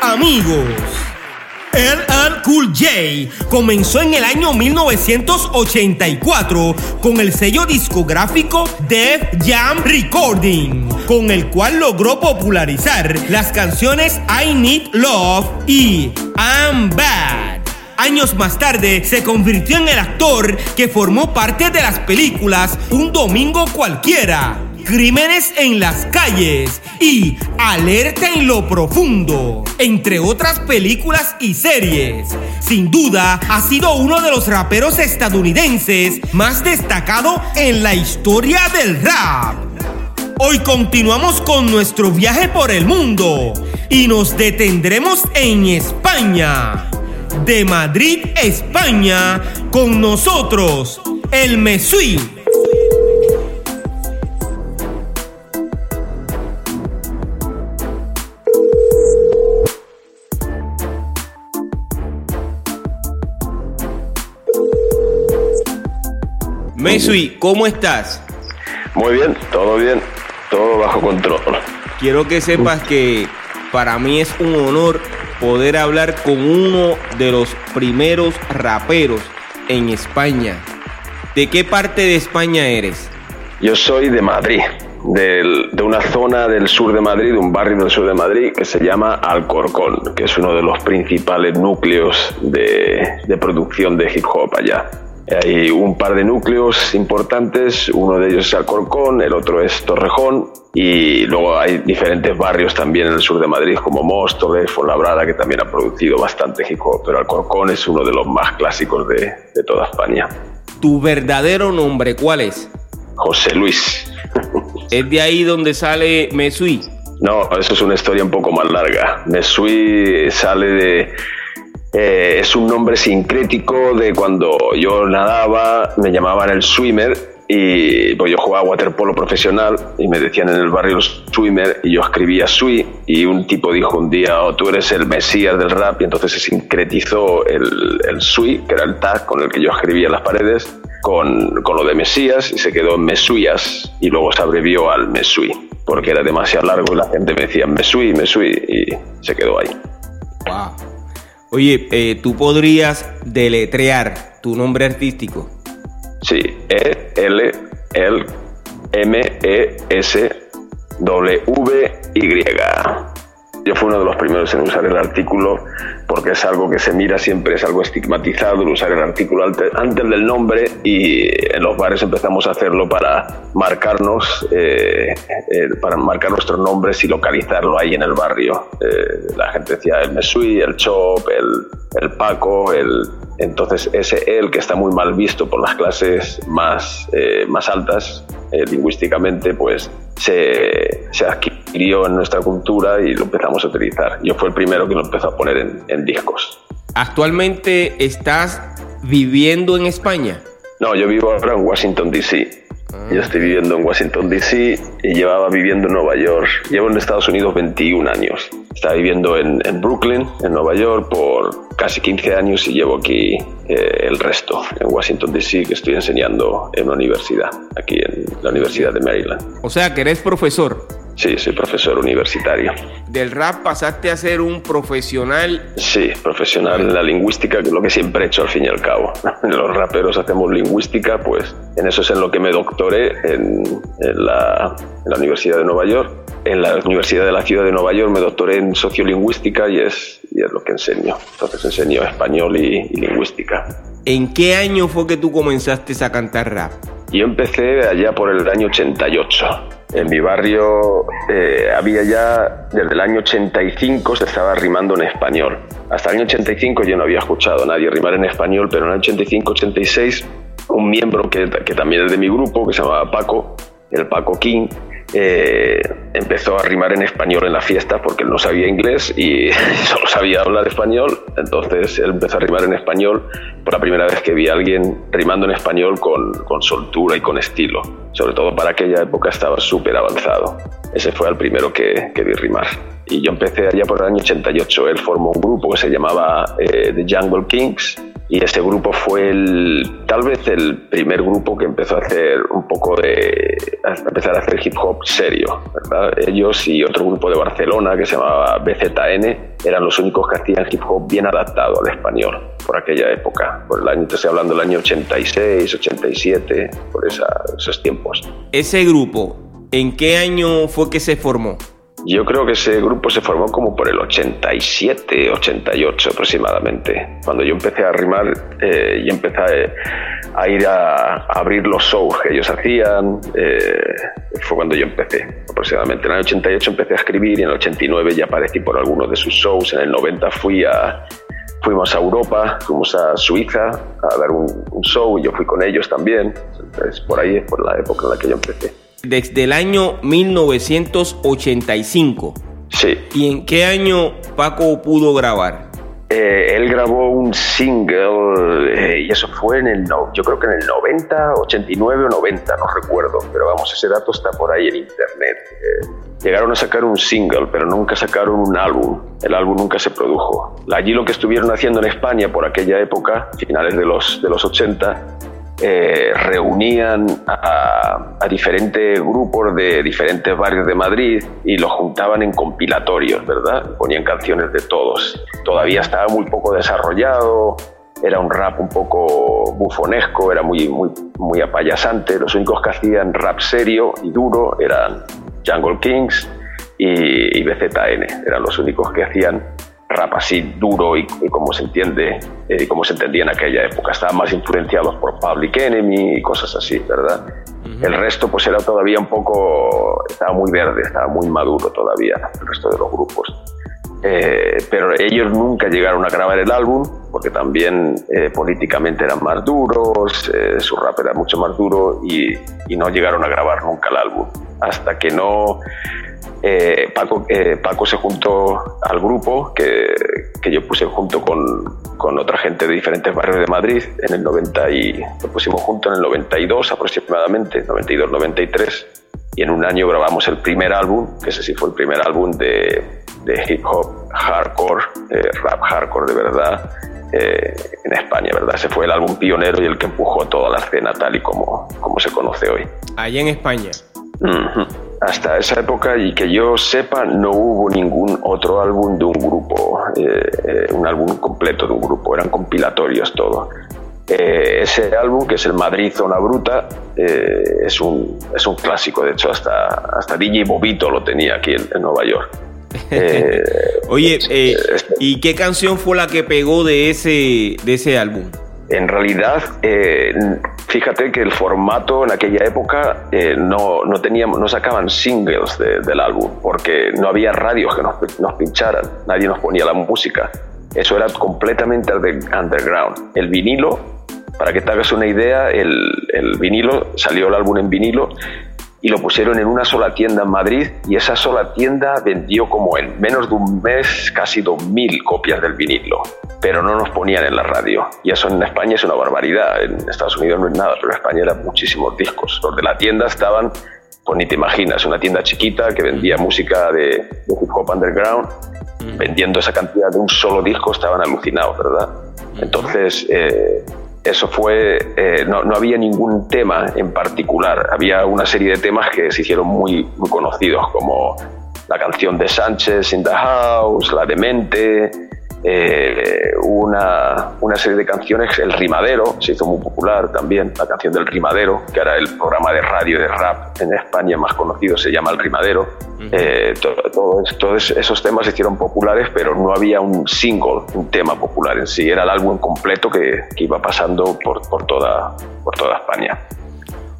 amigos. LL Cool J comenzó en el año 1984 con el sello discográfico Def Jam Recording, con el cual logró popularizar las canciones I Need Love y I'm Bad. Años más tarde se convirtió en el actor que formó parte de las películas Un Domingo Cualquiera, Crímenes en las calles y Alerta en lo profundo, entre otras películas y series. Sin duda, ha sido uno de los raperos estadounidenses más destacado en la historia del rap. Hoy continuamos con nuestro viaje por el mundo y nos detendremos en España. De Madrid, España, con nosotros, el Mesui. Mesui, ¿cómo estás? Muy bien, todo bien, todo bajo control. Quiero que sepas que para mí es un honor poder hablar con uno de los primeros raperos en España. ¿De qué parte de España eres? Yo soy de Madrid, del- de una zona del sur de Madrid, de un barrio del sur de Madrid que se llama Alcorcón, que es uno de los principales núcleos de, de producción de hip hop allá. Hay un par de núcleos importantes, uno de ellos es Alcorcón, el otro es Torrejón y luego hay diferentes barrios también en el sur de Madrid como Móstoles, Fuenlabrada, que también ha producido bastante hip hop, pero Alcorcón es uno de los más clásicos de, de toda España. ¿Tu verdadero nombre cuál es? José Luis. ¿Es de ahí donde sale Mesui? No, eso es una historia un poco más larga. Mesui sale de... eh, es un nombre sincrético de cuando yo nadaba, me llamaban el swimmer y pues yo jugaba waterpolo profesional y me decían en el barrio swimmer y yo escribía sui y un tipo dijo un día, oh, tú eres el mesías del rap y entonces se sincretizó el, el sui, que era el tag con el que yo escribía en las paredes, con, con lo de mesías y se quedó en y luego se abrevió al mesui porque era demasiado largo y la gente me decía mesui, mesui y se quedó ahí. Wow. Oye, eh, ¿tú podrías deletrear tu nombre artístico? Sí, E, L, L, M, E, S, W, Y. Yo fui uno de los primeros en usar el artículo porque es algo que se mira siempre, es algo estigmatizado el usar el artículo ante- antes del nombre y en los bares empezamos a hacerlo para marcarnos, eh, eh, para marcar nuestros nombres y localizarlo ahí en el barrio. Eh, la gente decía el Mesui, el Chop, el, el Paco, el, entonces ese él que está muy mal visto por las clases más, eh, más altas eh, lingüísticamente, pues se, se adquirió en nuestra cultura y lo empezamos a utilizar. Yo fui el primero que lo empezó a poner en, en discos. ¿Actualmente estás viviendo en España? No, yo vivo ahora en Washington, D.C. Yo estoy viviendo en Washington, D.C. y llevaba viviendo en Nueva York. Llevo en Estados Unidos 21 años. Estaba viviendo en, en Brooklyn, en Nueva York, por casi 15 años y llevo aquí eh, el resto, en Washington, D.C., que estoy enseñando en una universidad, aquí en la Universidad de Maryland. O sea, que eres profesor. Sí, soy profesor universitario. Del rap pasaste a ser un profesional. Sí, profesional en la lingüística, que es lo que siempre he hecho al fin y al cabo. Los raperos hacemos lingüística, pues en eso es en lo que me doctoré en, en la, en la Universidad de Nueva York. En la Universidad de la Ciudad de Nueva York me doctoré en sociolingüística y es, y es lo que enseño. Entonces enseño español y, y lingüística. ¿En qué año fue que tú comenzaste a cantar rap? Yo empecé allá por el año 88. En mi barrio eh, había ya, desde el año 85 se estaba rimando en español. Hasta el año 85 yo no había escuchado a nadie rimar en español, pero en el 85-86 un miembro que, que también es de mi grupo, que se llamaba Paco, el Paco King, eh, empezó a rimar en español en la fiesta porque él no sabía inglés y solo sabía hablar español. Entonces él empezó a rimar en español por la primera vez que vi a alguien rimando en español con, con soltura y con estilo. Sobre todo para aquella época estaba súper avanzado. Ese fue el primero que, que, vi rimar. Y yo empecé allá por el año 88. Él formó un grupo que se llamaba eh, The Jungle Kings y ese grupo fue el, tal vez el primer grupo que empezó a hacer un poco de, a empezar a hacer hip hop serio, ¿verdad? Ellos y otro grupo de Barcelona que se llamaba BZN eran los únicos que hacían hip hop bien adaptado al español por aquella época, por el año, estoy hablando del año 86, 87, por esa, esos tiempos. Ese grupo, ¿en qué año fue que se formó? Yo creo que ese grupo se formó como por el 87, 88 aproximadamente. Cuando yo empecé a rimar eh, y empecé a, ir a, abrir los shows que ellos hacían, eh, fue cuando yo empecé aproximadamente. En el 88 empecé a escribir y en el 89 ya aparecí por algunos de sus shows. En el 90 fui a, fuimos a Europa, fuimos a Suiza a dar un, un show y yo fui con ellos también. Entonces, por ahí es por la época en la que yo empecé desde el año 1985. Sí. ¿Y en qué año Paco pudo grabar? Eh, él grabó un single eh, y eso fue en el, no, yo creo que en el 90, 89 o 90, no recuerdo, pero vamos, ese dato está por ahí en internet. Eh, llegaron a sacar un single, pero nunca sacaron un álbum. El álbum nunca se produjo. Allí lo que estuvieron haciendo en España por aquella época, finales de los, de los 80, eh, reunían a, diferentes grupos de diferentes barrios de Madrid y los juntaban en compilatorios, ¿verdad? Ponían canciones de todos. Todavía estaba muy poco desarrollado, era un rap un poco bufonesco, era muy, muy, muy apayasante. Los únicos que hacían rap serio y duro eran Jungle Kings y, y BZN, eran los únicos que hacían rap así duro y, como se entiende y eh, como se entendía en aquella época. Estaban más influenciados por Public Enemy y cosas así, ¿verdad? El resto pues era todavía un poco, estaba muy verde, estaba muy maduro todavía el resto de los grupos. Eh, pero ellos nunca llegaron a grabar el álbum porque también eh, políticamente eran más duros, su rap era mucho más duro y, y no llegaron a grabar nunca el álbum. Hasta que no eh, Paco, eh, Paco se juntó al grupo que, yo puse junto con, con, otra gente de diferentes barrios de Madrid en el 90 y lo pusimos junto en el 92 aproximadamente, 92-93 y en un año grabamos el primer álbum, que ese sí fue el primer álbum de, de hip hop hardcore, eh, rap hardcore de verdad, en España, ¿verdad? Ese fue el álbum pionero y el que empujó toda la escena tal y como, como se conoce hoy. Allá en España hasta esa época y que yo sepa no hubo ningún otro álbum de un grupo, eh, eh, un álbum completo de un grupo, eran compilatorios todo. Eh, ese álbum, que es el Madrid Zona Bruta, es, un, es un clásico, de hecho hasta, hasta DJ Bobito lo tenía aquí en, Nueva York. Oye, ¿y qué canción fue la que pegó de ese, de ese álbum? En realidad, eh, fíjate que el formato en aquella época eh, no, no, teníamos, no sacaban singles del álbum porque no había radios que nos, nos, pincharan, nadie nos ponía la música. Eso era completamente underground. El vinilo, para que te hagas una idea, el, el vinilo, salió el álbum en vinilo y lo pusieron en una sola tienda en Madrid y esa sola tienda vendió como en menos de un mes casi 2.000 copias del vinilo, pero no nos ponían en la radio. Y eso en España es una barbaridad, en Estados Unidos no es nada, pero en España eran muchísimos discos. Los de la tienda estaban, pues ni te imaginas, una tienda chiquita que vendía música de, hip hop underground, vendiendo esa cantidad de un solo disco, estaban alucinados, ¿verdad? Entonces, eh, eso fue, eh, no, no, había ningún tema en particular, había una serie de temas que se hicieron muy, muy conocidos, como la canción de Sánchez in the House, la de Mente, eh, una, una, serie de canciones, El Rimadero, se hizo muy popular también, la canción del Rimadero, que era el programa de radio de rap en España más conocido, se llama El Rimadero. Eh, todos esos temas se hicieron populares, pero no había un single, un tema popular en sí, era el álbum completo que, que iba pasando por, por, toda, por toda España.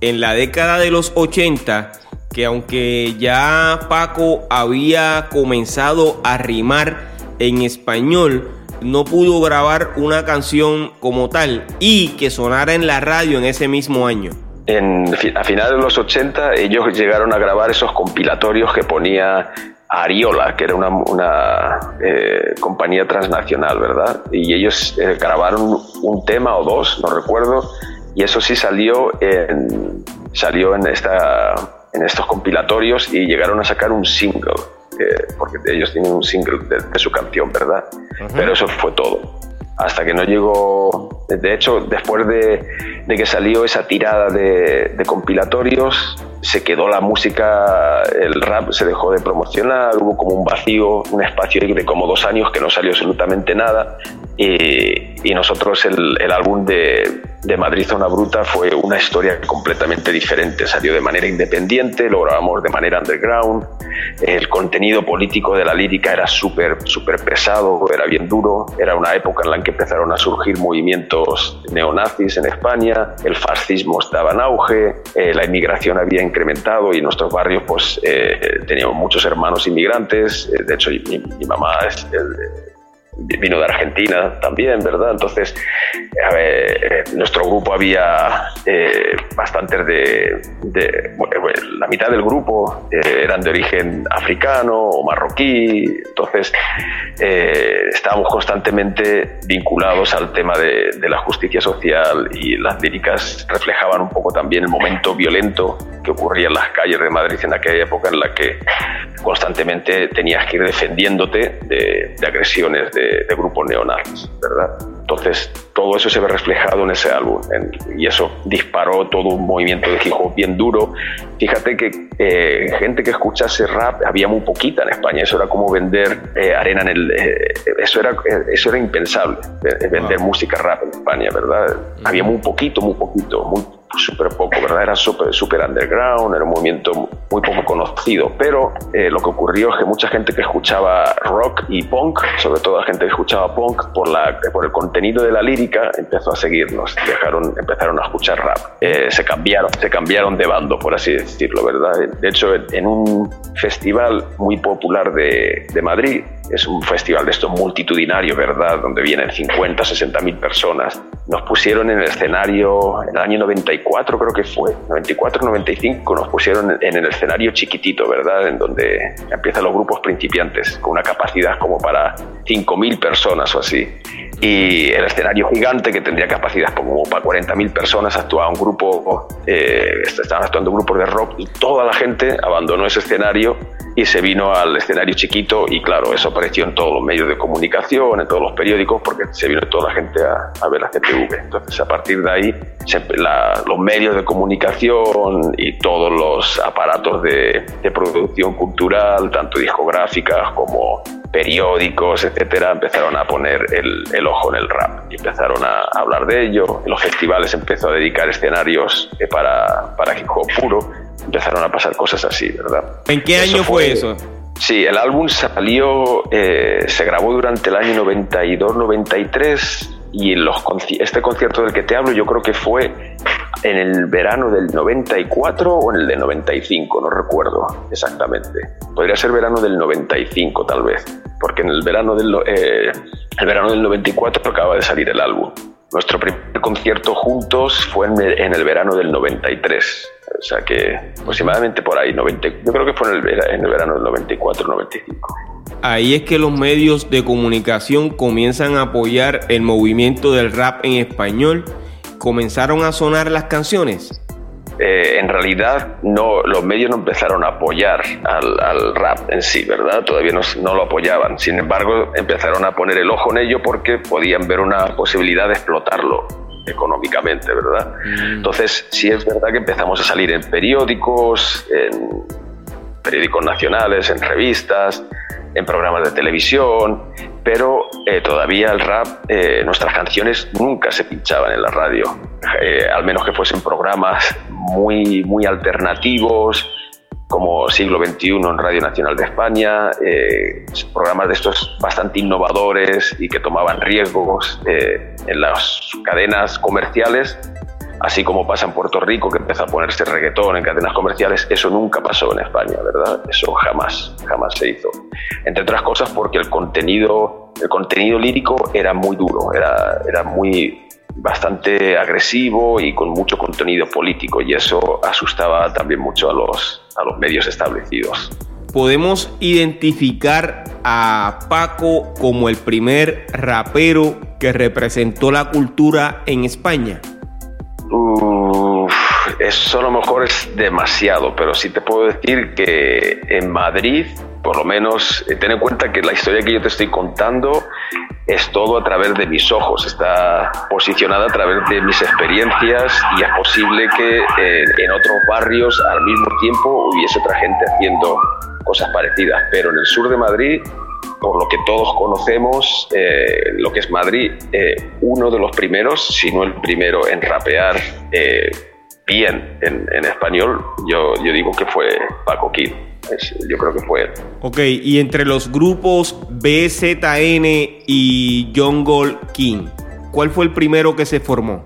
En la década de los 80, que aunque ya Paco había comenzado a rimar, en español no pudo grabar una canción como tal y que sonara en la radio en ese mismo año. a finales de los 80 ellos llegaron a grabar esos compilatorios que ponía Ariola, que era una, eh, compañía transnacional, ¿verdad? Y ellos eh, grabaron un tema o dos, no recuerdo, y eso sí salió en, salió en, esta, en estos compilatorios y llegaron a sacar un single, porque ellos tienen un single de, su canción, ¿verdad? Pero eso fue todo hasta que no llegó, de hecho, después de, que salió esa tirada de, compilatorios, se quedó la música, el rap se dejó de promocionar, hubo como un vacío, un espacio de como dos años que no salió absolutamente nada y, nosotros el, el álbum de, de Madrid Zona Bruta fue una historia completamente diferente. Salió de manera independiente, lo grabamos de manera underground. El contenido político de la lírica era súper, súper pesado, era bien duro. Era una época en la que empezaron a surgir movimientos neonazis en España, el fascismo estaba en auge, eh, la inmigración había incrementado y en nuestros barrios pues eh, teníamos muchos hermanos inmigrantes. Eh, de hecho, mi, mi mamá es vino de Argentina también, ¿verdad? Entonces, eh, nuestro grupo había eh, bastantes de, la mitad del grupo eh, eran de origen africano o marroquí, entonces estábamos constantemente vinculados al tema de, de, la justicia social y las líricas reflejaban un poco también el momento violento que ocurría en las calles de Madrid en aquella época en la que constantemente tenías que ir defendiéndote de, agresiones de, grupos neonazis, ¿verdad? Entonces, todo eso se ve reflejado en ese álbum y eso disparó todo un movimiento de hip hop bien duro. Fíjate que eh, gente que escuchase rap había muy poquita en España, eso era como vender eh, arena en el... Eh, eso, era, eso era impensable, vender música rap en España, ¿verdad? Había muy poquito, muy poquito, muy súper poco, ¿verdad? Era súper super underground, era un movimiento muy poco conocido, pero eh, lo que ocurrió es que mucha gente que escuchaba rock y punk, sobre todo la gente que escuchaba punk, por, la, por el contenido de la lírica, empezó a seguirnos, dejaron, empezaron a escuchar rap. Eh, se, cambiaron, se cambiaron de bando, por así decirlo, ¿verdad? De hecho, en un festival muy popular de, de Madrid, es un festival de esto multitudinario, ¿verdad? Donde vienen 50, 60 mil personas. Nos pusieron en el escenario en el año 94, creo que fue, 94, 95, nos pusieron en el escenario chiquitito, ¿verdad? En donde empiezan los grupos principiantes, con una capacidad como para 5 mil personas o así. Y el escenario gigante, que tendría capacidad como para 40 mil personas, actuaba un grupo, eh, estaban actuando grupos de rock y toda la gente abandonó ese escenario y se vino al escenario chiquito y claro, eso apareció en todos los medios de comunicación, en todos los periódicos, porque se vino toda la gente a, ver la CTV. Entonces a partir de ahí los medios de comunicación y todos los aparatos de, producción cultural, tanto discográficas como periódicos, etcétera, empezaron a poner el, ojo en el rap y empezaron a hablar de ello. En los festivales empezó a dedicar escenarios eh, para, para hip hop puro empezaron a pasar cosas así, ¿verdad? ¿En qué año fue, eso? Sí, el álbum salió, eh, se grabó durante el año 92-93 y los, este concierto del que te hablo yo creo que fue en el verano del 94 o en el del 95, no recuerdo exactamente. Podría ser verano del 95 tal vez, porque en el verano del, eh, el verano del 94 acaba de salir el álbum. Nuestro primer concierto juntos fue en el verano del 93. O sea que aproximadamente por ahí, 90, yo creo que fue en el, en el verano del 94-95. Ahí es que los medios de comunicación comienzan a apoyar el movimiento del rap en español. ¿Comenzaron a sonar las canciones? Eh, en realidad no, los medios no empezaron a apoyar al, rap en sí, ¿verdad? Todavía no, no, lo apoyaban. Sin embargo, empezaron a poner el ojo en ello porque podían ver una posibilidad de explotarlo económicamente, ¿verdad? Mm. Entonces, sí es verdad que empezamos a salir en periódicos, en periódicos nacionales, en revistas, en programas de televisión, pero eh, todavía el rap, eh, nuestras canciones nunca se pinchaban en la radio, eh, al menos que fuesen programas muy, muy alternativos, como Siglo XXI en Radio Nacional de España, programas de estos bastante innovadores y que tomaban riesgos en las cadenas comerciales así como pasa en Puerto Rico, que empezó a ponerse reggaetón en cadenas comerciales, eso nunca pasó en España, ¿verdad? Eso jamás, jamás se hizo. Entre otras cosas porque el contenido, el contenido lírico era muy duro, era, era muy, bastante agresivo y con mucho contenido político y eso asustaba también mucho a los, a los medios establecidos. ¿Podemos identificar a Paco como el primer rapero que representó la cultura en España? Eso a lo mejor es demasiado, pero sí te puedo decir que en Madrid, por lo menos, eh, ten en cuenta que la historia que yo te estoy contando es todo a través de mis ojos, está posicionada a través de mis experiencias y es posible que eh, en otros barrios al mismo tiempo hubiese otra gente haciendo cosas parecidas, pero en el sur de Madrid, por lo que todos conocemos, eh, lo que es Madrid, uno de los primeros, si no el primero en rapear bien en, español, yo, yo digo que fue Paco Kid. yo creo que fue él. Ok, y entre los grupos BZN y Jungle King, ¿cuál fue el primero que se formó?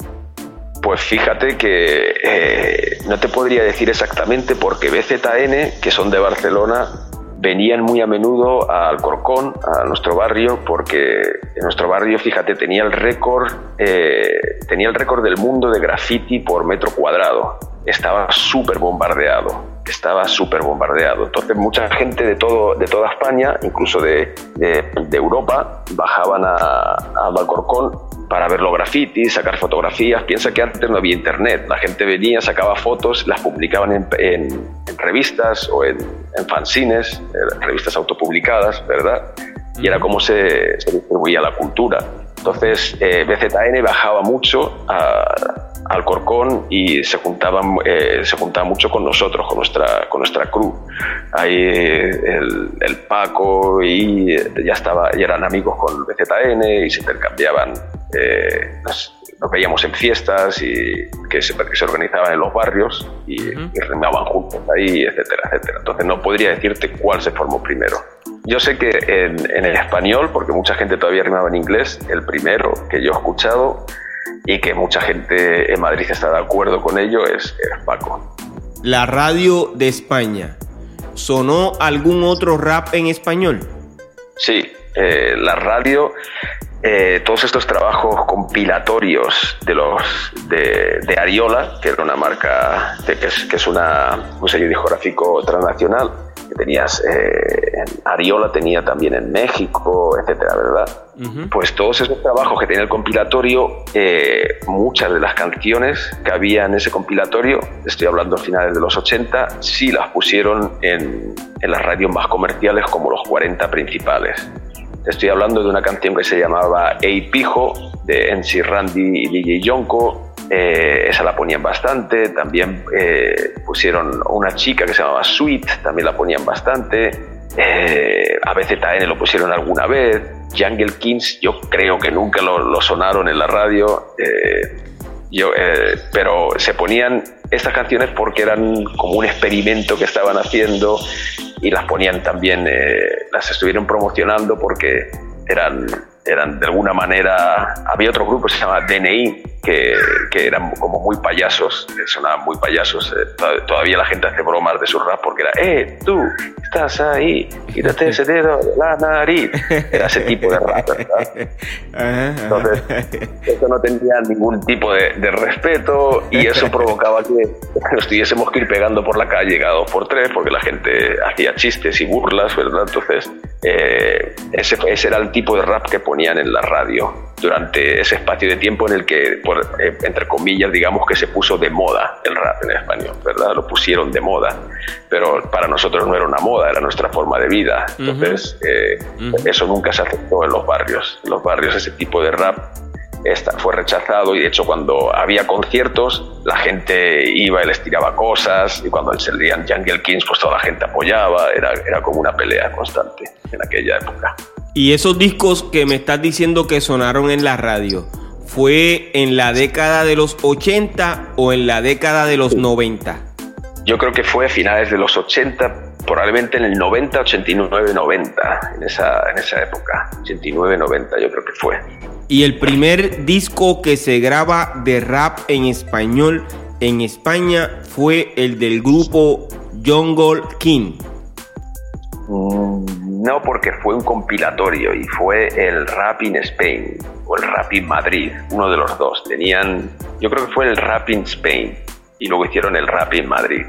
Pues fíjate que eh, no te podría decir exactamente porque BZN, que son de Barcelona, venían muy a menudo a Alcorcón, a nuestro barrio, porque en nuestro barrio, fíjate, tenía el récord, eh, tenía el récord del mundo de graffiti por metro cuadrado. Estaba súper bombardeado, estaba súper bombardeado. Entonces mucha gente de, todo, de toda España, incluso de, de, Europa, bajaban a, a Alcorcón para ver los grafitis, sacar fotografías. Piensa que antes no había internet. La gente venía, sacaba fotos, las publicaban en, en, revistas o en, en fanzines, en revistas autopublicadas, ¿verdad? Y era como se, se distribuía la cultura. Entonces, eh, BZN bajaba mucho a, al Corcón y se juntaban, eh, se juntaba mucho con nosotros, con nuestra, con nuestra crew. Ahí el, el, Paco y ya, estaba, y eran amigos con BZN y se intercambiaban eh, nos, veíamos en fiestas y que se, que se organizaban en los barrios y, remaban juntos ahí, etcétera, etcétera. Entonces no podría decirte cuál se formó primero. Yo sé que en, el español, porque mucha gente todavía rimaba en inglés, el primero que yo he escuchado y que mucha gente en Madrid está de acuerdo con ello es, Paco. La radio de España. ¿Sonó algún otro rap en español? Sí, eh, la radio eh, todos estos trabajos compilatorios de los de, Ariola, que era una marca que, es, que es una, un sello discográfico transnacional, que tenías eh, Ariola tenía también en México, etcétera, ¿verdad? Pues todos esos trabajos que tenía el compilatorio, eh, muchas de las canciones que había en ese compilatorio, estoy hablando a finales de los 80, sí las pusieron en, en las radios más comerciales como los 40 principales. Estoy hablando de una canción que se llamaba Ey Pijo, de MC Randy y DJ Yonko. Eh, esa la ponían bastante. También eh, pusieron una chica que se llamaba Sweet, también la ponían bastante. Eh, ABZN lo pusieron alguna vez. Jungle Kings, yo creo que nunca lo, sonaron en la radio. Eh, yo, pero se ponían estas canciones porque eran como un experimento que estaban haciendo y las ponían también, eh, las estuvieron promocionando porque eran, eran de alguna manera, había otro grupo que se llama DNI, que, que eran como muy payasos, sonaban muy payasos, eh, todavía la gente hace bromas de su rap porque era, eh, tú, estás ahí, quítate ese dedo de la nariz, era ese tipo de rap, ¿verdad? Entonces, eso no tenía ningún tipo de, de respeto y eso provocaba que nos tuviésemos que ir pegando por la calle cada dos por tres porque la gente hacía chistes y burlas, ¿verdad? Entonces, eh, ese, ese, era el tipo de rap que ponían en la radio durante ese espacio de tiempo en el que, por, eh, entre comillas, digamos que se puso de moda el rap en español, ¿verdad? Lo pusieron de moda, pero para nosotros no era una moda, era nuestra forma de vida. Entonces, eh, eso nunca se aceptó en los barrios. En los barrios ese tipo de rap esta, fue rechazado y de hecho cuando había conciertos la gente iba y les tiraba cosas y cuando salían Jungle Kings pues toda la gente apoyaba, era, era como una pelea constante en aquella época. Y esos discos que me estás diciendo que sonaron en la radio, ¿fue en la década de los 80 o en la década de los 90? Yo creo que fue a finales de los 80, probablemente en el 90, 89, 90, en esa, en esa época, 89, 90 yo creo que fue. Y el primer disco que se graba de rap en español en España fue el del grupo Jungle King. Mm, No, porque fue un compilatorio y fue el Rap in Spain o el Rap in Madrid, uno de los dos. Tenían, yo creo que fue el Rap in Spain y luego hicieron el Rap in Madrid.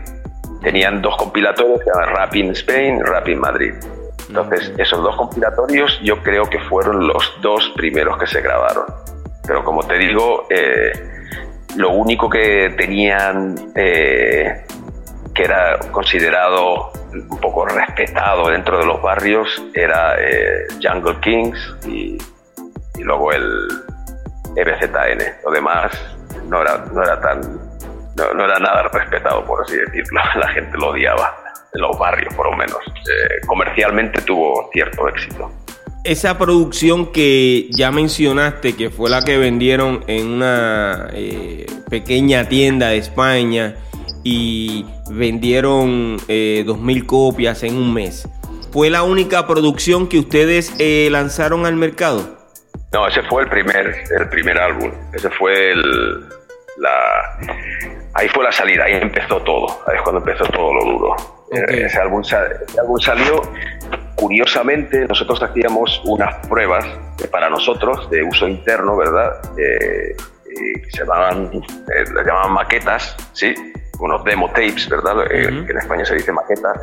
Tenían dos compilatorios Rap in Spain Rap in Madrid. Entonces, esos dos compilatorios yo creo que fueron los dos primeros que se grabaron. Pero como te digo, eh, lo único que tenían eh, que era considerado un poco respetado dentro de los barrios era eh, Jungle Kings y, luego el EBZN. Lo demás no era, no era tan no, era nada respetado, por así decirlo. La gente lo odiaba, en los barrios por lo menos. Eh, comercialmente tuvo cierto éxito. Esa producción que ya mencionaste, que fue la que vendieron en una eh, pequeña tienda de España y vendieron eh, 2.000 copias en un mes, ¿fue la única producción que ustedes eh, lanzaron al mercado? No, ese fue el primer, el primer álbum. Ese fue el, la, ahí fue la salida, ahí empezó todo, ahí es cuando empezó todo lo duro. Ese, álbum, salió, curiosamente, nosotros hacíamos unas pruebas para nosotros de uso interno, ¿verdad? Eh, se llamaban, eh, llamaban maquetas, ¿sí? unos demo tapes, ¿verdad? Eh, que en España se dice maqueta.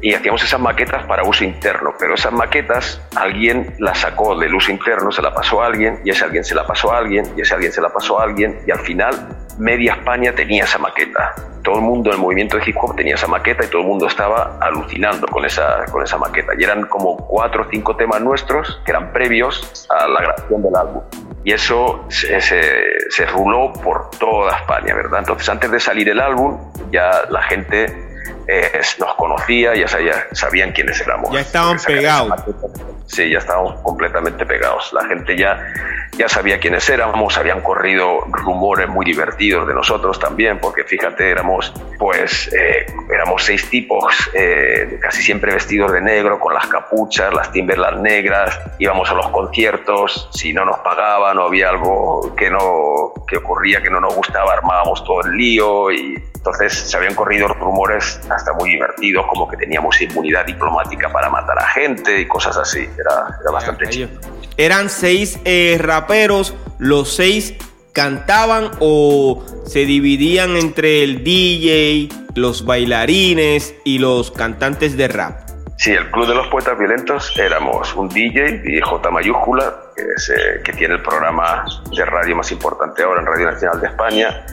Y hacíamos esas maquetas para uso interno, pero esas maquetas alguien las sacó del uso interno, se la pasó a alguien, y ese alguien se la pasó a alguien, y ese alguien se la pasó a alguien, y al final media España tenía esa maqueta. Todo el mundo en el movimiento de hip hop tenía esa maqueta y todo el mundo estaba alucinando con esa, con esa maqueta. Y eran como cuatro o cinco temas nuestros que eran previos a la grabación del álbum y eso se, se, ruló por toda España, ¿verdad? Entonces antes de salir el álbum ya la gente eh, nos conocía, ya sabían quiénes éramos. Ya estaban pegados. Sí, ya estábamos completamente pegados. La gente ya, ya sabía quiénes éramos, habían corrido rumores muy divertidos de nosotros también, porque fíjate, éramos pues eh, éramos seis tipos, eh, casi siempre vestidos de negro, con las capuchas, las Timberland negras, íbamos a los conciertos, si no nos pagaban o había algo que no que ocurría que no nos gustaba, armábamos todo el lío y entonces se habían corrido rumores hasta muy divertidos, como que teníamos inmunidad diplomática para matar a gente y cosas así. Era, era bastante chido. Eran seis eh, raperos, los seis cantaban o se dividían entre el DJ, los bailarines y los cantantes de rap. Sí, el Club de los Poetas Violentos éramos un DJ, DJ mayúscula, que, eh, que tiene el programa de radio más importante ahora en Radio Nacional de España,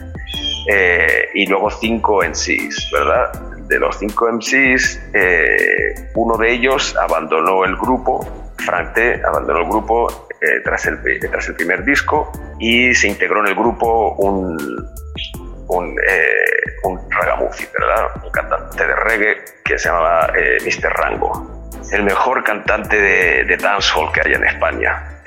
eh, y luego cinco MCs, ¿verdad? De los cinco MCs, eh, uno de ellos abandonó el grupo, Frank T abandonó el grupo eh, tras, el, tras el primer disco y se integró en el grupo un, un, un ragamuffin, ¿verdad? Un cantante de reggae que se llamaba Mr. Rango, el mejor cantante de, de dancehall que hay en España.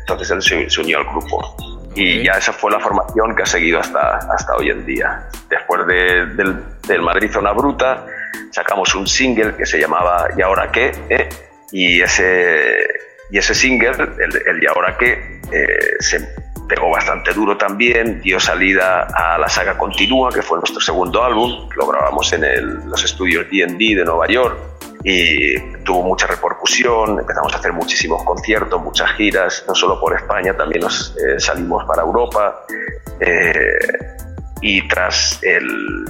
entonces él se unió al grupo y ya esa fue la formación que ha seguido hasta, hasta hoy en día. Después de, del, del, Madrid Zona Bruta, sacamos un single que se llamaba ¿Y ahora qué? ¿Eh? Y, ese, y ese single, el, el ¿Y ahora qué? Eh, se pegó bastante duro también, dio salida a la saga Continúa, que fue nuestro segundo álbum, lo grabamos en los estudios D&D de Nueva York y tuvo mucha repercusión, empezamos a hacer muchísimos conciertos, muchas giras, no solo por España, también nos eh, salimos para Europa eh, y tras el,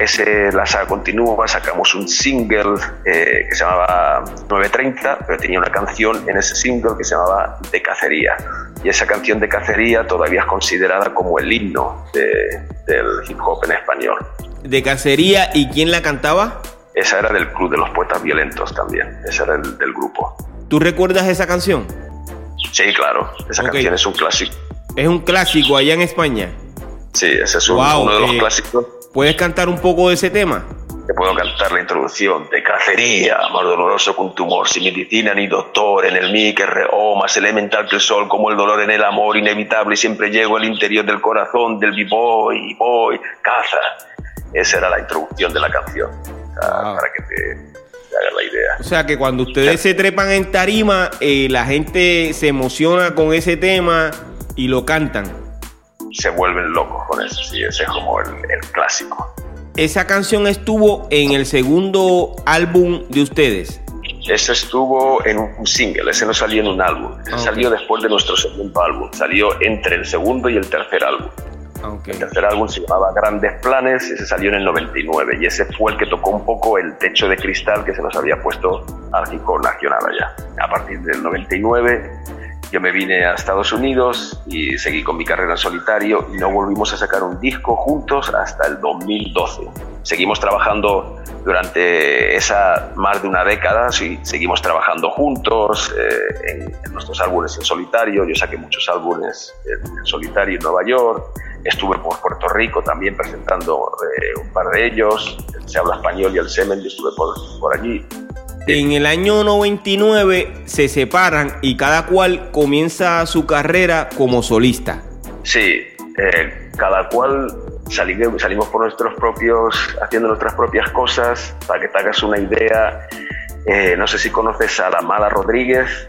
ese La Saga Continúa sacamos un single eh, que se llamaba 930, pero tenía una canción en ese single que se llamaba De Cacería y esa canción de Cacería todavía es considerada como el himno del hip hop en español. ¿De Cacería y quién la cantaba? Esa era del Club de los Poetas Violentos también, esa era el, del grupo. ¿Tú recuerdas esa canción? Sí, claro, esa canción es un clásico. ¿Es un clásico allá en España? Sí, ese es uno de los eh, clásicos. ¿Puedes cantar un poco de ese tema? Te puedo cantar la introducción de cacería, más doloroso que un tumor, sin medicina ni doctor, en el mí que reo, más elemental que el sol, como el dolor en el amor, inevitable, y siempre llego al interior del corazón del b-boy, boy, caza. Esa era la introducción de la canción para que te, hagas la idea. O sea que cuando ustedes se trepan en tarima, eh, la gente se emociona con ese tema y lo cantan. Se vuelven locos con eso, sí, ese es como el, clásico. Esa canción estuvo en el segundo álbum de ustedes. ese estuvo en un single, ese no salió en un álbum, ese salió después de nuestro segundo álbum, salió entre el segundo y el tercer álbum. El tercer álbum se llamaba Grandes Planes, ese salió en el 99 y ese fue el que tocó un poco el techo de cristal que se nos había puesto Arcico Nacional allá. A partir del 99 yo me vine a Estados Unidos y seguí con mi carrera en solitario y no volvimos a sacar un disco juntos hasta el 2012. Seguimos trabajando durante esa más de una década, sí, seguimos trabajando juntos eh, en, nuestros álbumes en solitario. Yo saqué muchos álbumes en, solitario en Nueva York. Estuve por Puerto Rico también presentando eh, un par de ellos. Se habla español y el Semen, yo estuve por, por allí. En el año 99 se separan y cada cual comienza su carrera como solista. Sí, eh, cada cual salimos, salimos por nuestros propios, haciendo nuestras propias cosas, para que te hagas una idea. Eh, no sé si conoces a la Mala Rodríguez,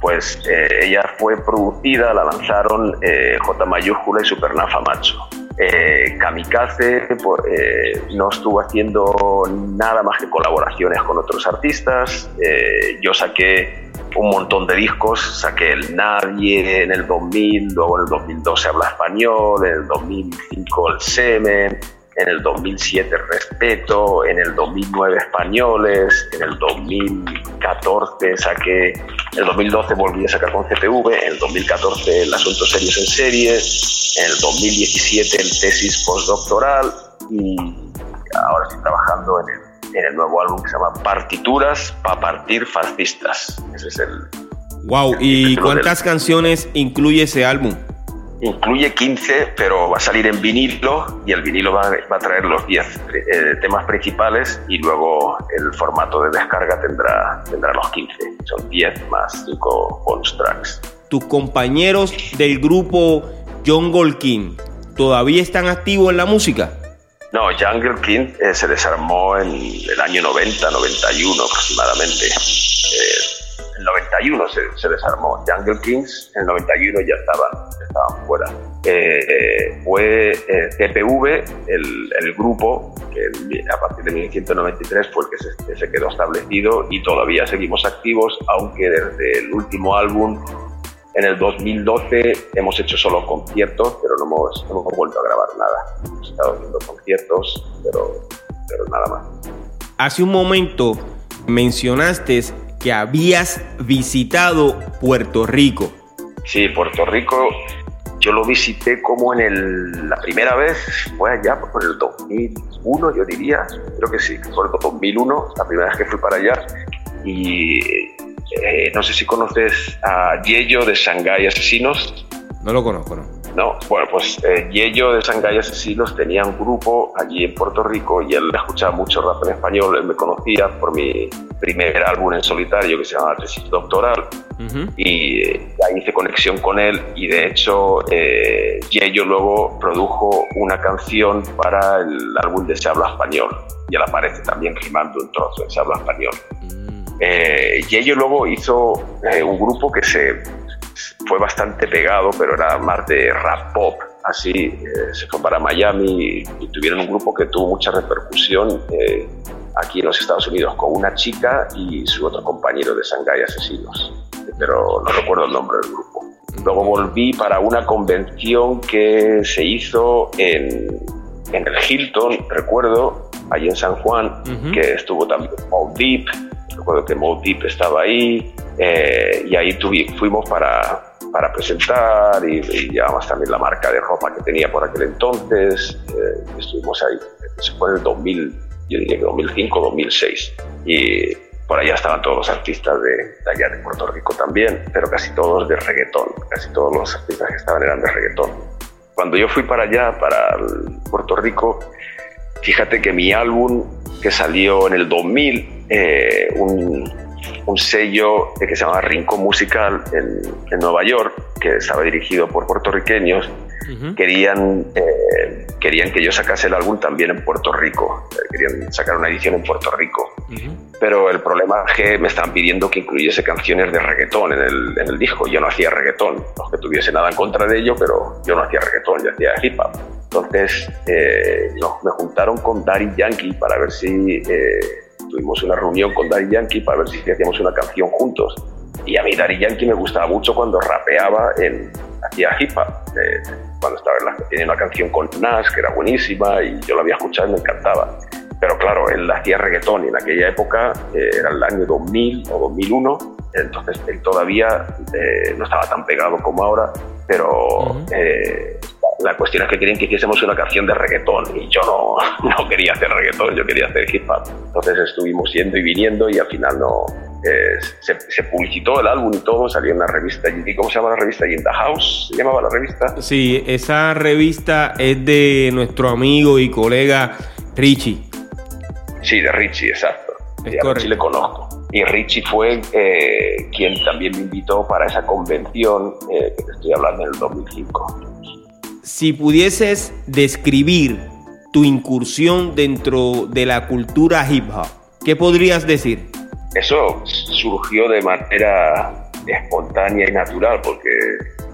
pues eh, ella fue producida, la lanzaron J mayúscula y Supernafa Macho. Eh, Kamikaze pues, eh, no estuvo haciendo nada más que colaboraciones con otros artistas. Eh, yo saqué un montón de discos, saqué el Nadie en el 2000, luego en el 2012 Habla Español, en el 2005 el Semen, en el 2007 Respeto, en el 2009 Españoles, en el 2014 saqué, en el 2012 volví a sacar con CTV, en el 2014 el Asunto Serios en Serie, en el 2017 el tesis postdoctoral y ahora estoy trabajando en el, en el nuevo álbum que se llama Partituras para partir fascistas. Ese es el... Wow, ¿y cuántas canciones incluye ese álbum? Incluye 15, pero va a salir en vinilo y el vinilo va, a traer los 10 eh, temas principales y luego el formato de descarga tendrá, tendrá los 15. Son 10 más 5 bonus tracks. ¿Tus compañeros del grupo Jungle King todavía están activos en la música? No, Jungle King eh, se desarmó en el año 90, 91 aproximadamente. Eh, el 91 se, desarmó. Jungle Kings en el 91 ya estaban, estaban fuera. Eh, fue eh, CPV, el, grupo, que a partir de 1993 fue el que se, quedó establecido y todavía seguimos activos, aunque desde el último álbum en el 2012 hemos hecho solo conciertos, pero no hemos, no hemos vuelto a grabar nada. Hemos estado haciendo conciertos, pero, pero nada más. Hace un momento mencionaste que habías visitado Puerto Rico. Sí, Puerto Rico yo lo visité como en el, la primera vez, fue allá por el 2001, yo diría, creo que sí, fue el 2001, la primera vez que fui para allá. Y eh, no sé si conoces a Yello de Shanghai Asesinos. No lo conozco, ¿no? No, bueno, pues eh, Yello de Shanghai Asesinos tenía un grupo allí en Puerto Rico y él escuchaba mucho rap en español. Él me conocía por mi primer álbum en solitario que se llama Tesis Doctoral y eh, ahí hice conexión con él y de hecho eh, Yello luego produjo una canción para el álbum de Se Habla Español y él aparece también rimando un trozo de Se Habla Español. Mm. Eh, Yello luego hizo eh, un grupo que se fue bastante pegado, pero era más de rap pop. Así eh, se fue para Miami y, tuvieron un grupo que tuvo mucha repercusión aquí en los Estados Unidos con una chica y su otro compañero de Shanghai Asesinos, pero no recuerdo el nombre del grupo. Luego volví para una convención que se hizo en, en el Hilton, recuerdo, allí en San Juan, que estuvo también Paul Deep. Recuerdo que Mo Deep estaba ahí eh, y ahí fuimos para, para presentar y, llevamos también la marca de ropa que tenía por aquel entonces. Eh, estuvimos ahí, eso fue en el 2000, yo diría que 2005, 2006. Y por allá estaban todos los artistas de, allá de Puerto Rico también, pero casi todos de reggaetón, casi todos los artistas que estaban eran de reggaetón. Cuando yo fui para allá, para Puerto Rico, fíjate que mi álbum que salió en el 2000, eh, un, un sello que se llama Rincón Musical en, Nueva York, que estaba dirigido por puertorriqueños, querían, eh, querían que yo sacase el álbum también en Puerto Rico, eh, querían sacar una edición en Puerto Rico. Pero el problema es que me estaban pidiendo que incluyese canciones de reggaetón en el, en el disco. Yo no hacía reggaetón, no que tuviese nada en contra de ello, pero yo no hacía reggaetón, yo hacía hip hop. Entonces eh, me juntaron con Daddy Yankee para ver si tuvimos una reunión con Daddy Yankee para ver si hacíamos una canción juntos. Y a mí Daddy Yankee me gustaba mucho cuando rapeaba en, hacía hip hop. Eh, cuando estaba en la, tenía una canción con Nas que era buenísima y yo la había escuchado y me encantaba. Pero claro, él hacía reggaetón y en aquella época, eh, era el año 2000 o 2001, entonces él todavía eh, no estaba tan pegado como ahora, pero eh, la cuestión es que querían que hiciésemos una canción de reggaetón y yo no, no quería hacer reggaetón, yo quería hacer hip hop. Entonces estuvimos yendo y viniendo y al final no, se, se, publicitó el álbum y todo, salió en la revista, ¿cómo se llama la revista? In the House, ¿se llamaba la revista? Sí, esa revista es de nuestro amigo y colega Richie. Sí, de Richie, exacto. Es a Richie le conozco. Y Richie fue eh, quien también me invitó para esa convención eh, que te estoy hablando en el 2005. Si pudieses describir tu incursión dentro de la cultura hip hop, ¿qué podrías decir? Eso surgió de manera espontánea y natural, porque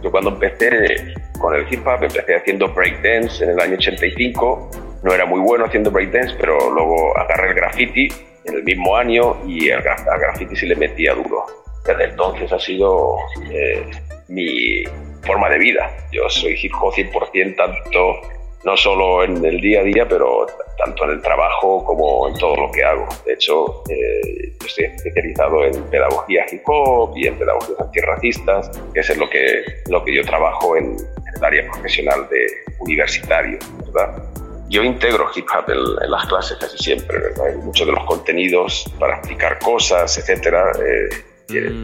yo cuando empecé con el hip hop, empecé haciendo breakdance en el año 85. No era muy bueno haciendo breakdance, pero luego agarré el graffiti en el mismo año y al, graffiti sí le metía duro. Desde entonces ha sido eh, mi forma de vida. Yo soy hip hop 100%, tanto no solo en el día a día, pero tanto en el trabajo como en todo lo que hago. De hecho, eh, estoy especializado en pedagogía hip hop y en pedagogías antirracistas, que es lo que, lo que yo trabajo en, el área profesional de universitario, ¿verdad? Yo integro hip hop en, las clases casi siempre, ¿verdad? Hay muchos de los contenidos para explicar cosas, etcétera, eh, mm.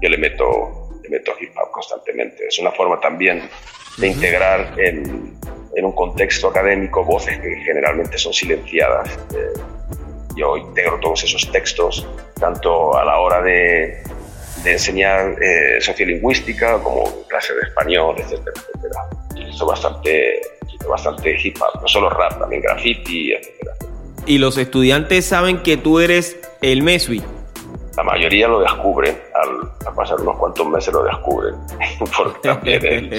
yo le meto, le meto hip hop constantemente. Es una forma también de integrar en, en un contexto académico voces que generalmente son silenciadas. Eh, yo integro todos esos textos, tanto a la hora de, de enseñar eh, sociolingüística como en clases de español, etcétera, etcétera. Hizo bastante, bastante hip hop, no solo rap, también graffiti, etcétera. ¿Y los estudiantes saben que tú eres el Mesui? La mayoría lo descubren, al, pasar unos cuantos meses lo descubren, porque también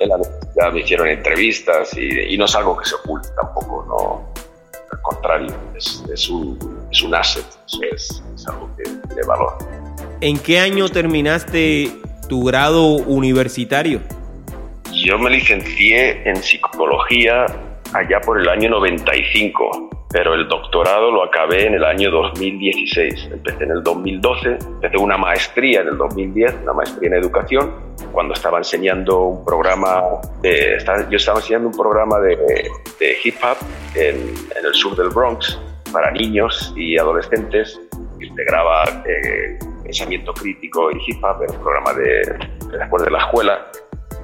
en la universidad me hicieron entrevistas y, no es algo que se oculte tampoco, no. Al contrario, es, es, un, es un asset, es, es algo que tiene valor. ¿En qué año terminaste tu grado universitario? Yo me licencié en psicología allá por el año 95 pero el doctorado lo acabé en el año 2016. Empecé en el 2012, empecé una maestría en el 2010, una maestría en educación, cuando estaba enseñando un programa, de, yo estaba enseñando un programa de, de hip hop en, en, el sur del Bronx para niños y adolescentes, integraba eh, pensamiento crítico y hip hop, era un programa de, después de la escuela.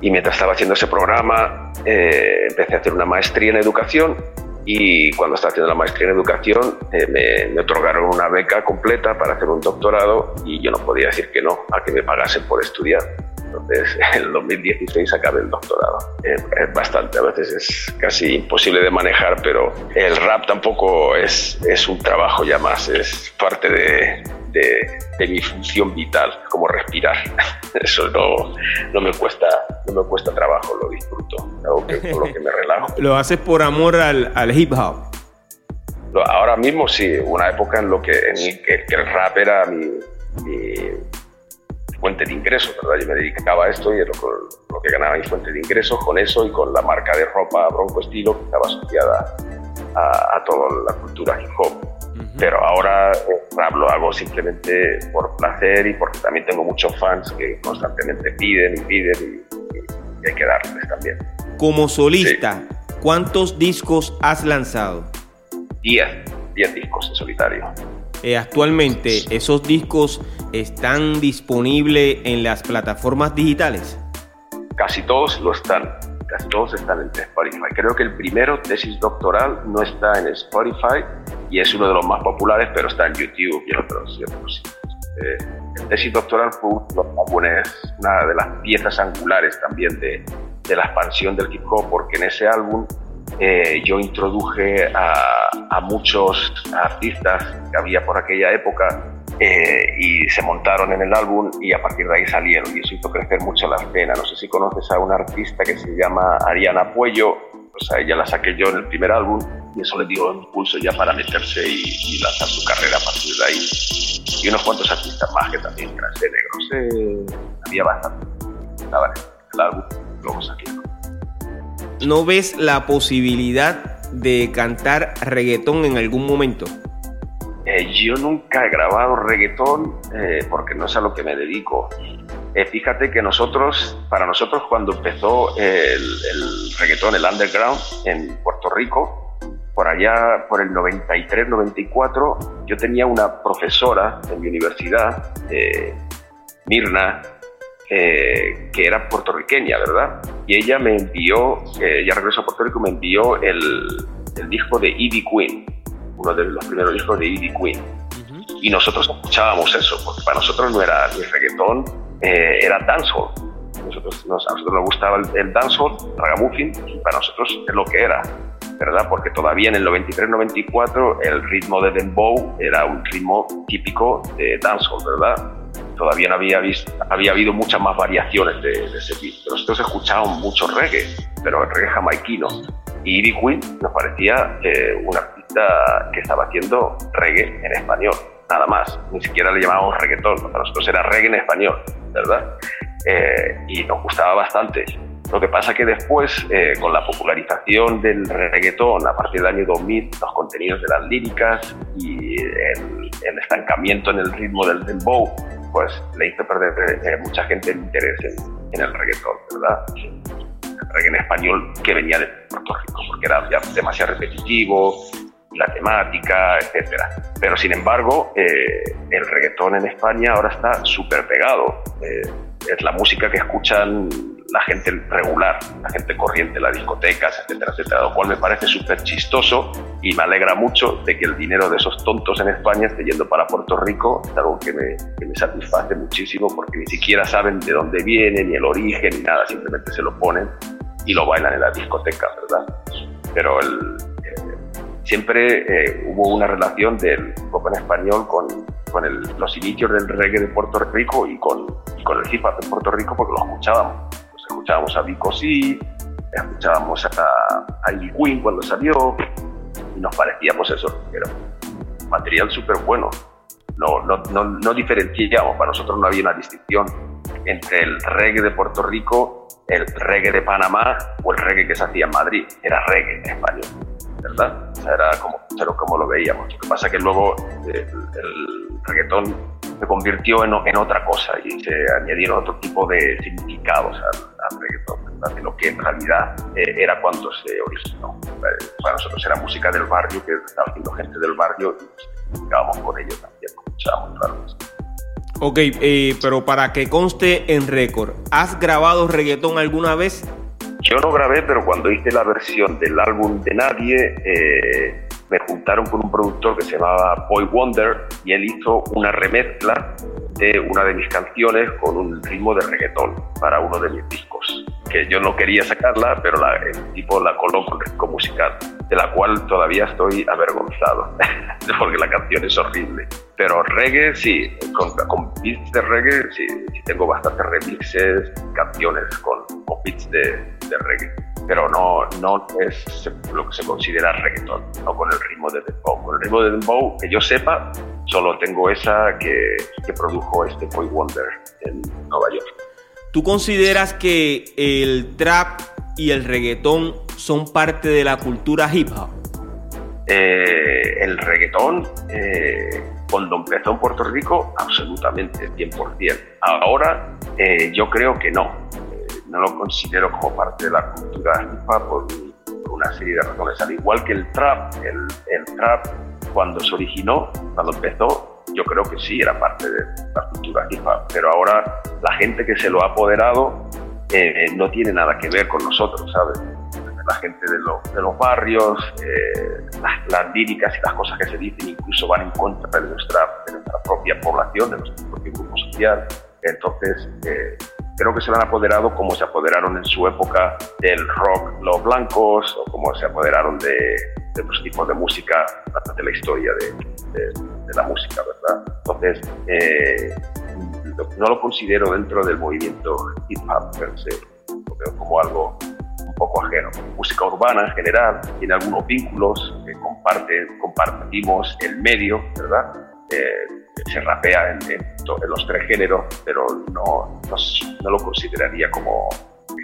Y mientras estaba haciendo ese programa, eh, empecé a hacer una maestría en educación y cuando estaba haciendo la maestría en educación eh, me, otorgaron una beca completa para hacer un doctorado y yo no podía decir que no a que me pagasen por estudiar. Entonces, en el 2016 acabé el doctorado. Eh, es bastante, a veces es casi imposible de manejar, pero el rap tampoco es, es un trabajo ya más, es parte de, de, mi función vital, como respirar. Eso no, no, me cuesta, no me cuesta trabajo, lo disfruto, algo que, por lo que me relajo. ¿Lo haces por amor al, al hip hop? Ahora mismo sí, una época en lo que, en que, el rap era mi, mi, fuente de ingresos, ¿verdad? Yo me dedicaba a esto y lo, lo, que ganaba mi fuente de ingresos con eso y con la marca de ropa Bronco Estilo que estaba asociada a, a toda la cultura hip hop pero ahora eh, lo hago simplemente por placer y porque también tengo muchos fans que constantemente piden y piden y, hay que darles también. Como solista, ¿cuántos discos has lanzado? Diez, diez discos en solitario. Eh, actualmente, ¿esos discos están disponibles en las plataformas digitales? Casi todos lo están casi todos están en Spotify. Creo que el primero, tesis doctoral, no está en Spotify y es uno de los más populares, pero está en YouTube y en otros sitios. Eh, el tesis doctoral fue una de las piezas angulares también de, de, la expansión del hip hop, porque en ese álbum eh, yo introduje a, a muchos artistas que había por aquella época eh, y se montaron en el álbum y a partir de ahí salieron y eso hizo crecer mucho la escena. No sé si conoces a una artista que se llama Ariana Puello, o sea, ella la saqué yo en el primer álbum y eso le dio impulso ya para meterse y, lanzar su carrera a partir de ahí. Y unos cuantos artistas más que también eran de negros. Eh, había bastante. Estaban en el álbum, luego salieron. ¿No ves la posibilidad de cantar reggaetón en algún momento? Eh, yo nunca he grabado reggaetón eh, porque no es a lo que me dedico. Eh, fíjate que nosotros, para nosotros cuando empezó el, el, reggaetón, el underground en Puerto Rico, por allá, por el 93-94, yo tenía una profesora en mi universidad, Mirna, que era puertorriqueña, ¿verdad? Y ella me envió, ella regresó a Puerto Rico, me envió el, el disco de Ivy Queen uno de los primeros discos de Ivy Queen. Y nosotros escuchábamos eso, porque para nosotros no era ni reggaetón, eh, era dancehall. Nosotros, nos, a nosotros nos gustaba el, dancehall, ragamuffin, y para nosotros es lo que era, ¿verdad? Porque todavía en el 93-94 el ritmo de dembow era un ritmo típico de dancehall, ¿verdad? Todavía no había, visto, había habido muchas más variaciones de, ese tipo. Nosotros escuchábamos mucho reggae, pero el reggae jamaiquino. Y Ivy Queen nos parecía eh, una que estaba haciendo reggae en español, nada más. Ni siquiera le llamábamos reggaetón, para nosotros era reggae en español, ¿verdad? Eh, y nos gustaba bastante. Lo que pasa que después, eh, con la popularización del reggaetón a partir del año 2000, los contenidos de las líricas y el, estancamiento en el ritmo del dembow, pues le hizo perder eh, mucha gente el interés en, el reggaetón, ¿verdad? El reggae en español que venía de Puerto Rico, porque era ya demasiado repetitivo, la temática, etcétera. Pero sin embargo, eh, el reggaetón en España ahora está súper pegado. Eh, es la música que escuchan la gente regular, la gente corriente, las discotecas, etcétera, etcétera, lo cual me parece súper chistoso y me alegra mucho de que el dinero de esos tontos en España esté yendo para Puerto Rico, es algo que me, satisface muchísimo porque ni siquiera saben de dónde viene, ni el origen, ni nada, simplemente se lo ponen y lo bailan en las discotecas, ¿verdad? Pero el, siempre eh, hubo una relación del pop en español con, con los inicios del reggae de Puerto Rico y con, con el hip hop de Puerto Rico porque lo escuchábamos. Pues escuchábamos a Vico C, escuchábamos a, a Ivy Queen cuando salió y nos parecía pues eso, era material súper bueno. No, no, no, no diferenciábamos, para nosotros no había una distinción entre el reggae de Puerto Rico, el reggae de Panamá o el reggae que se hacía en Madrid. Era reggae en español. ¿Verdad? O sea, era como, pero como lo veíamos. Lo que pasa es que luego eh, el, reggaetón se convirtió en, en, otra cosa y se añadieron otro tipo de significados al, reggaetón, ¿verdad? de lo que en realidad eh, era cuando se originó. Eh, para nosotros era música del barrio, que estaba haciendo gente del barrio y nos con ellos también, escuchábamos, claro. Ok, pero para que conste en récord, ¿has grabado reggaetón alguna vez? Yo no grabé, pero cuando hice la versión del álbum de Nadie, eh, me juntaron con un productor que se llamaba Boy Wonder y él hizo una remezcla de una de mis canciones con un ritmo de reggaetón para uno de mis discos. Que yo no quería sacarla, pero la, el tipo la coló con ritmo musical, de la cual todavía estoy avergonzado, porque la canción es horrible. Pero reggae, sí, con, con beats de reggae, sí, sí tengo bastantes remixes, canciones con, con beats de, de reggae pero no, no es lo que se considera reggaeton, no con el ritmo de dembow. Con el ritmo de dembow, que yo sepa, solo tengo esa que, que produjo este Boy Wonder en Nueva York. ¿Tú consideras que el trap y el reggaetón son parte de la cultura hip hop? Eh, el reggaetón, eh, cuando empezó en Puerto Rico, absolutamente, 100%. Ahora, eh, yo creo que no no lo considero como parte de la cultura hip hop por, una serie de razones. Al igual que el trap, el, el, trap cuando se originó, cuando empezó, yo creo que sí era parte de la cultura hip pero ahora la gente que se lo ha apoderado eh, no tiene nada que ver con nosotros, ¿sabes? La gente de, de los barrios, eh, las, líricas y las cosas que se dicen incluso van en contra de nuestra, de nuestra propia población, de nuestro propio grupo social. Entonces, eh, creo que se han apoderado como se apoderaron en su época del rock los blancos o como se apoderaron de, de tipos de música de la historia de, la música, ¿verdad? Entonces, eh, no lo considero dentro del movimiento hip hop per se, lo veo como algo un poco heterogéneo. Música urbana en general tiene algunos vínculos, que comparten, compartimos el medio, ¿verdad? Eh, se rapea en, los tres géneros, pero no, no, lo consideraría como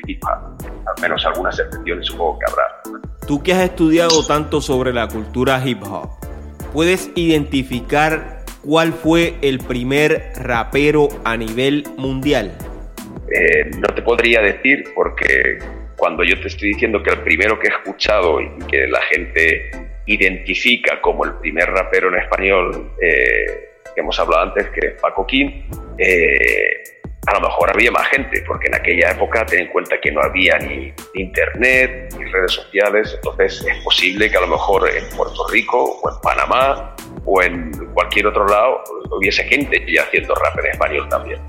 hip hop. Al menos algunas excepciones supongo que habrá. Tú que has estudiado tanto sobre la cultura hip hop, ¿puedes identificar cuál fue el primer rapero a nivel mundial? Eh, no te podría decir porque cuando yo te estoy diciendo que el primero que he escuchado y que la gente identifica como el primer rapero en español eh, que hemos hablado antes, que Paco Kim, eh, a lo mejor había más gente, porque en aquella época ten en cuenta que no había ni internet ni redes sociales, entonces es posible que a lo mejor en Puerto Rico o en Panamá o en cualquier otro lado hubiese gente ya haciendo rap en español también.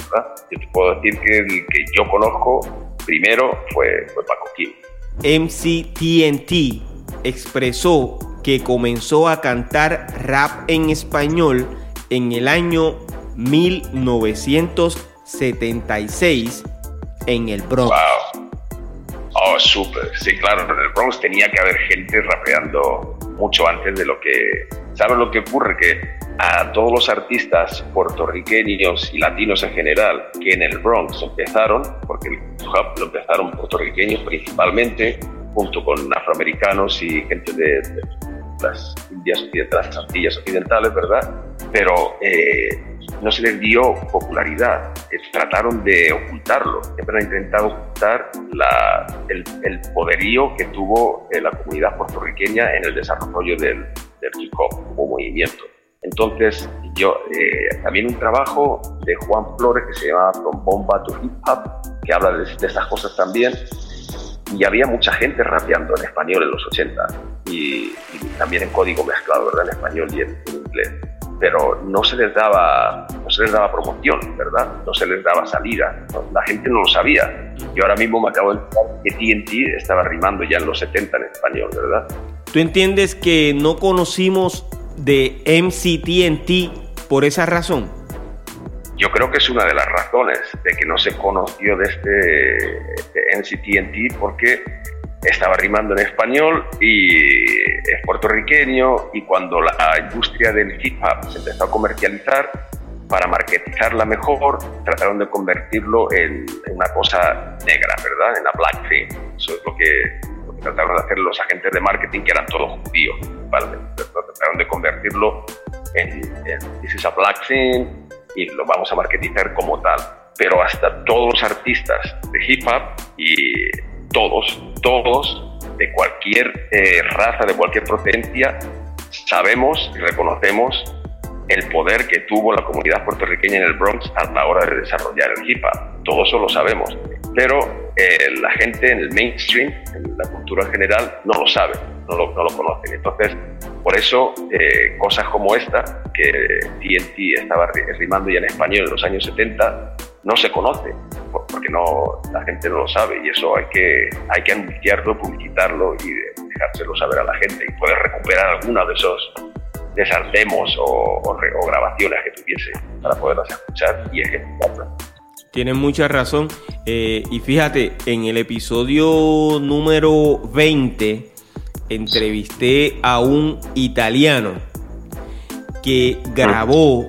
Yo te puedo decir que el que yo conozco primero fue, fue Paco Kim. MCTNT expresó que comenzó a cantar rap en español en el año 1976 en el Bronx. Wow. Oh, súper. Sí, claro, en el Bronx tenía que haber gente rapeando mucho antes de lo que... ¿Sabes lo que ocurre? Que a todos los artistas puertorriqueños y latinos en general que en el Bronx empezaron, porque el lo empezaron puertorriqueños principalmente, junto con afroamericanos y gente de, las Indias Occidentales, las Antillas Occidentales, ¿verdad? Pero eh, no se les dio popularidad, eh, trataron de ocultarlo, siempre han intentado ocultar el, poderío que tuvo eh, la comunidad puertorriqueña en el desarrollo del, del hip hop como movimiento. Entonces, yo, también un trabajo de Juan Flores que se llama From Bomba to Hip Hop, que habla de, de estas cosas también, y había mucha gente rapeando en español en los 80 y, también en código mezclado, ¿verdad? En español y en, inglés. Pero no se les daba, no se les daba promoción, ¿verdad? No se les daba salida. La gente no lo sabía. Y ahora mismo me acabo de enterar que TNT estaba rimando ya en los 70 en español, ¿verdad? ¿Tú entiendes que no conocimos de MCTNT por esa razón? Yo creo que es una de las razones de que no se conoció de este NCTNT porque estaba rimando en español y es puertorriqueño y cuando la industria del hip hop se empezó a comercializar, para marketizarla mejor, trataron de convertirlo en, una cosa negra, ¿verdad? En la black thing. Eso es lo que, trataron de hacer los agentes de marketing, que eran todos judíos. ¿vale? Trataron de convertirlo en, en this is a black thing, y lo vamos a marketizar como tal. Pero hasta todos los artistas de hip hop y todos, todos, de cualquier eh, raza, de cualquier procedencia, sabemos y reconocemos el poder que tuvo la comunidad puertorriqueña en el Bronx a la hora de desarrollar el hip hop. Todo eso lo sabemos. Pero eh, la gente en el mainstream, en la cultura general, no lo sabe, no lo, no lo conocen. Entonces, por eso, eh, cosas como esta, que TNT estaba rimando ya en español en los años 70, no se conoce, porque no, la gente no lo sabe y eso hay que, hay que anunciarlo, publicitarlo y dejárselo saber a la gente y poder recuperar alguna de esos de esas demos o, o, grabaciones que tuviese para poderlas escuchar y ejecutarlas. Tienes mucha razón. Eh, y fíjate, en el episodio número 20 entrevisté a un italiano que grabó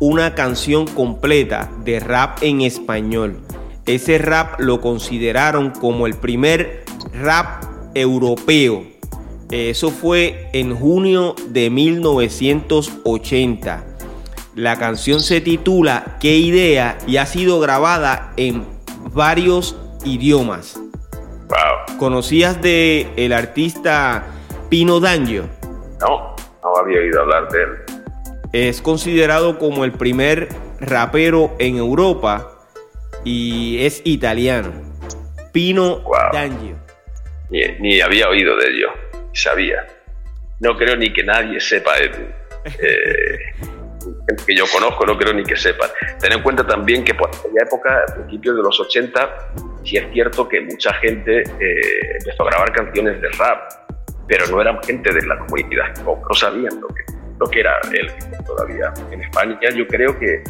una canción completa de rap en español. Ese rap lo consideraron como el primer rap europeo. Eso fue en junio de 1980. La canción se titula ¿Qué idea? y ha sido grabada en varios idiomas. ¿Conocías de el artista Pino D'Angio? No, no había oído hablar de él. Es considerado como el primer rapero en Europa y es italiano. Pino D'Angio. Ni, había oído de ello, sabía. No creo ni que nadie sepa de eh, que yo conozco, no creo ni que sepan. Ten en cuenta también que por aquella época, a principios de los 80, sí es cierto que mucha gente eh, empezó a grabar canciones de rap, pero no eran gente de la comunidad no sabían lo que, lo que era el hip todavía. En España yo creo que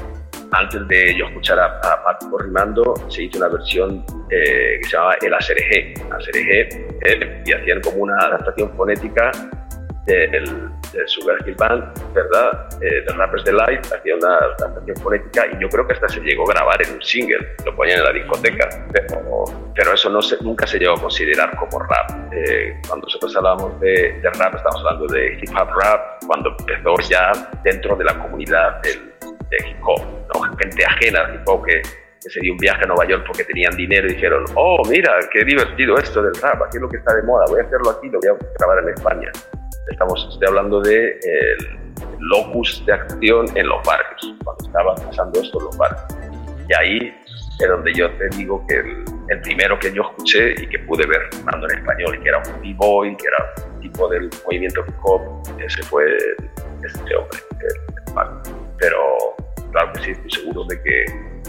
antes de yo escuchar a, a Paco rimando, se hizo una versión eh, que se llamaba El Asereje, Asereje, eh, y hacían como una adaptación fonética del, del Sugar Hill Band, ¿verdad? Eh, de Rappers Delight, hacía una adaptación fonética y yo creo que hasta se llegó a grabar en un single, lo ponían en la discoteca, pero, pero eso no se, nunca se llegó a considerar como rap. Eh, cuando nosotros hablábamos de, de, rap, estamos hablando de hip hop rap, cuando empezó ya dentro de la comunidad del, de hip hop, ¿no? gente ajena al hip hop que, que se dio un viaje a Nueva York porque tenían dinero y dijeron, oh, mira, qué divertido esto del rap, aquí es lo que está de moda, voy a hacerlo aquí, lo voy a grabar en España. Estamos estoy hablando de el locus de acción en los barrios, cuando estaba pasando esto en los barrios. Y ahí es donde yo te digo que el, el primero que yo escuché y que pude ver hablando en español, y que era un b-boy, que era un tipo del movimiento hip hop, ese fue este hombre, el, el Pero claro que sí, estoy seguro de que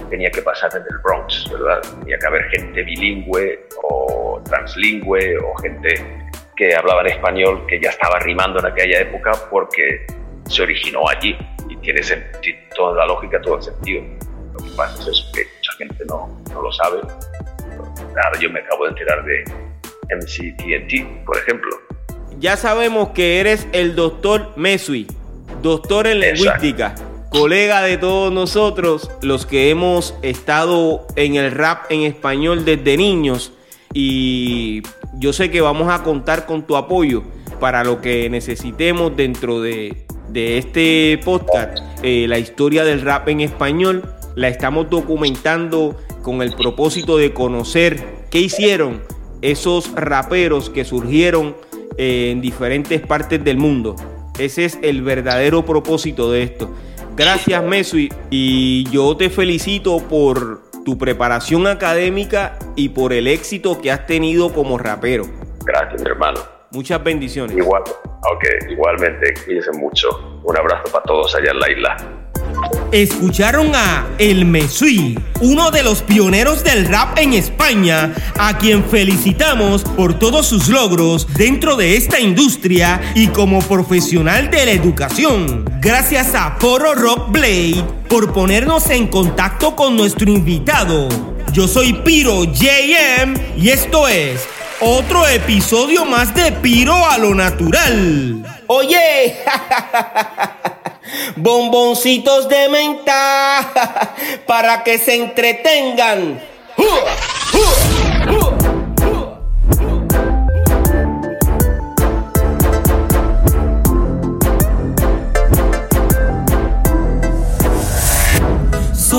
tenía que pasar desde el Bronx, ¿verdad? Tenía que haber gente bilingüe o translingüe o gente que hablaba en español que ya estaba rimando en aquella época porque se originó allí y tiene sentido, toda la lógica, todo el sentido. Lo que pasa es que mucha gente no, no lo sabe. Ahora yo me acabo de enterar de MCTNT, por ejemplo. Ya sabemos que eres el doctor Mesui, doctor en lingüística, Exacto. colega de todos nosotros, los que hemos estado en el rap en español desde niños y yo sé que vamos a contar con tu apoyo para lo que necesitemos dentro de, este podcast. Eh, la historia del rap en español la estamos documentando con el propósito de conocer qué hicieron esos raperos que surgieron eh, en diferentes partes del mundo. Ese es el verdadero propósito de esto. Gracias, Mesui, y yo te felicito por tu preparación académica y por el éxito que has tenido como rapero. Gracias, mi hermano. Muchas bendiciones. Igual, ok, igualmente, cuídense mucho. Un abrazo para todos allá en la isla. Escucharon a El Mesui, uno de los pioneros del rap en España, a quien felicitamos por todos sus logros dentro de esta industria y como profesional de la educación. Gracias a Foro Rock Blade por ponernos en contacto con nuestro invitado. Yo soy Piro JM y esto es otro episodio más de Piro a lo natural. Oye, bomboncitos de menta para que se entretengan.